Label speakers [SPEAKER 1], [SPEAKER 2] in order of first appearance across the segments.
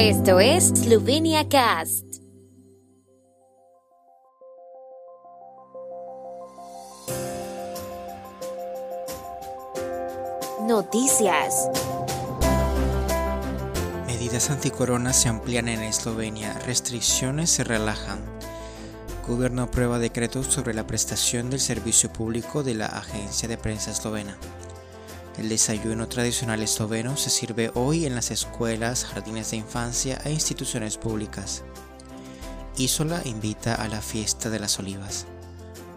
[SPEAKER 1] Esto es Slovenia Cast. Noticias.
[SPEAKER 2] Medidas anticorona se amplían en Eslovenia, restricciones se relajan. Gobierno aprueba decretos sobre la prestación del servicio público de la agencia de prensa eslovena. El desayuno tradicional esloveno se sirve hoy en las escuelas, jardines de infancia e instituciones públicas. Isola invita a la fiesta de las olivas.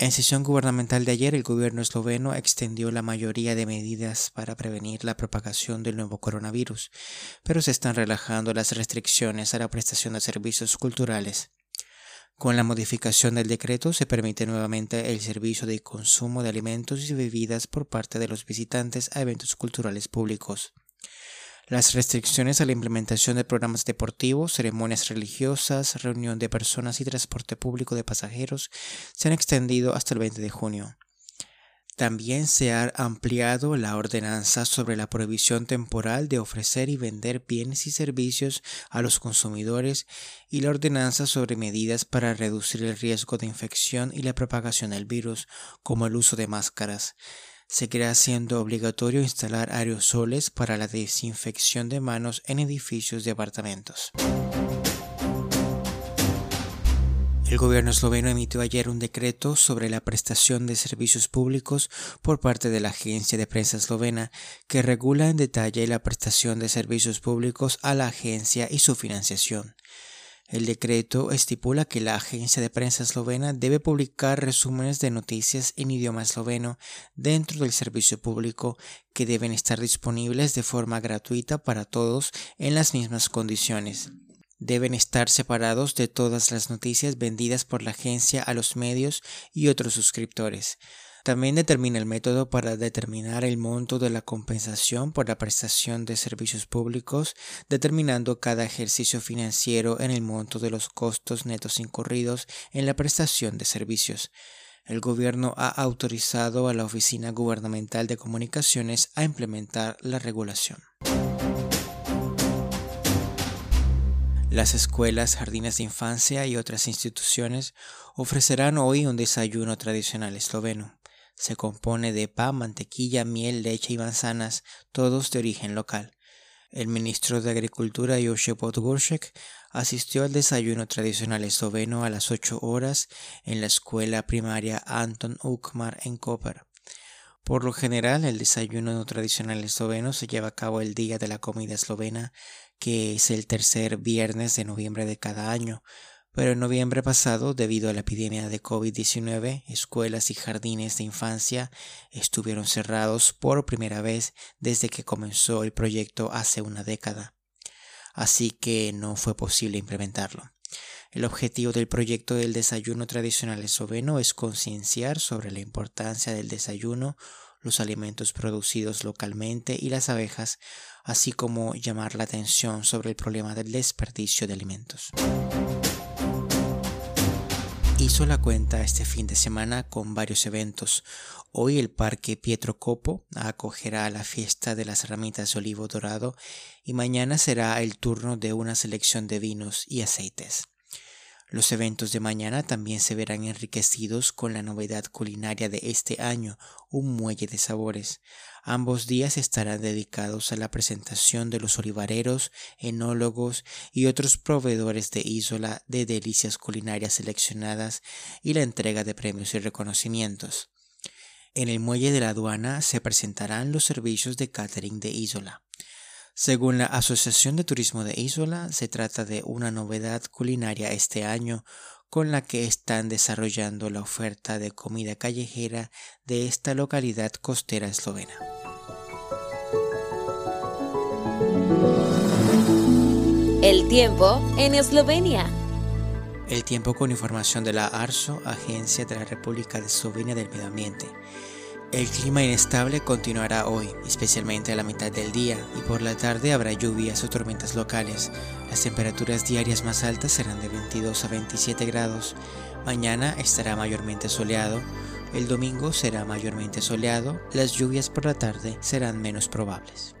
[SPEAKER 2] En sesión gubernamental de ayer, el gobierno esloveno extendió la mayoría de medidas para prevenir la propagación del nuevo coronavirus, pero se están relajando las restricciones a la prestación de servicios culturales. Con la modificación del decreto se permite nuevamente el servicio de consumo de alimentos y bebidas por parte de los visitantes a eventos culturales públicos. Las restricciones a la implementación de programas deportivos, ceremonias religiosas, reunión de personas y transporte público de pasajeros se han extendido hasta el 20 de junio. También se ha ampliado la ordenanza sobre la prohibición temporal de ofrecer y vender bienes y servicios a los consumidores y la ordenanza sobre medidas para reducir el riesgo de infección y la propagación del virus, como el uso de máscaras seguirá siendo obligatorio instalar aerosoles para la desinfección de manos en edificios de apartamentos. El gobierno esloveno emitió ayer un decreto sobre la prestación de servicios públicos por parte de la agencia de prensa eslovena que regula en detalle la prestación de servicios públicos a la agencia y su financiación. El decreto estipula que la agencia de prensa eslovena debe publicar resúmenes de noticias en idioma esloveno dentro del servicio público que deben estar disponibles de forma gratuita para todos en las mismas condiciones. Deben estar separados de todas las noticias vendidas por la agencia a los medios y otros suscriptores. También determina el método para determinar el monto de la compensación por la prestación de servicios públicos, determinando cada ejercicio financiero en el monto de los costos netos incurridos en la prestación de servicios. El gobierno ha autorizado a la Oficina Gubernamental de Comunicaciones a implementar la regulación. Las escuelas, jardines de infancia y otras instituciones ofrecerán hoy un desayuno tradicional esloveno. Se compone de pan, mantequilla, miel, leche y manzanas, todos de origen local. El ministro de Agricultura Josip Podgorshek asistió al desayuno tradicional esloveno a las 8 horas en la escuela primaria Anton Ukmar en Koper. Por lo general, el desayuno tradicional esloveno se lleva a cabo el día de la comida eslovena, que es el tercer viernes de noviembre de cada año, pero en noviembre pasado, debido a la epidemia de COVID-19, escuelas y jardines de infancia estuvieron cerrados por primera vez desde que comenzó el proyecto hace una década. Así que no fue posible implementarlo. El objetivo del proyecto del desayuno tradicional esloveno es concienciar sobre la importancia del desayuno, los alimentos producidos localmente y las abejas, así como llamar la atención sobre el problema del desperdicio de alimentos hizo la cuenta este fin de semana con varios eventos. Hoy el Parque Pietro Copo acogerá la fiesta de las ramitas de olivo dorado y mañana será el turno de una selección de vinos y aceites. Los eventos de mañana también se verán enriquecidos con la novedad culinaria de este año, un muelle de sabores. Ambos días estarán dedicados a la presentación de los olivareros, enólogos y otros proveedores de Isola de delicias culinarias seleccionadas y la entrega de premios y reconocimientos. En el muelle de la aduana se presentarán los servicios de catering de Isola. Según la Asociación de Turismo de Isola, se trata de una novedad culinaria este año con la que están desarrollando la oferta de comida callejera de esta localidad costera eslovena.
[SPEAKER 1] El tiempo en Eslovenia.
[SPEAKER 2] El tiempo con información de la ARSO, Agencia de la República de Eslovenia del Medio Ambiente. El clima inestable continuará hoy, especialmente a la mitad del día, y por la tarde habrá lluvias o tormentas locales. Las temperaturas diarias más altas serán de 22 a 27 grados. Mañana estará mayormente soleado. El domingo será mayormente soleado. Las lluvias por la tarde serán menos probables.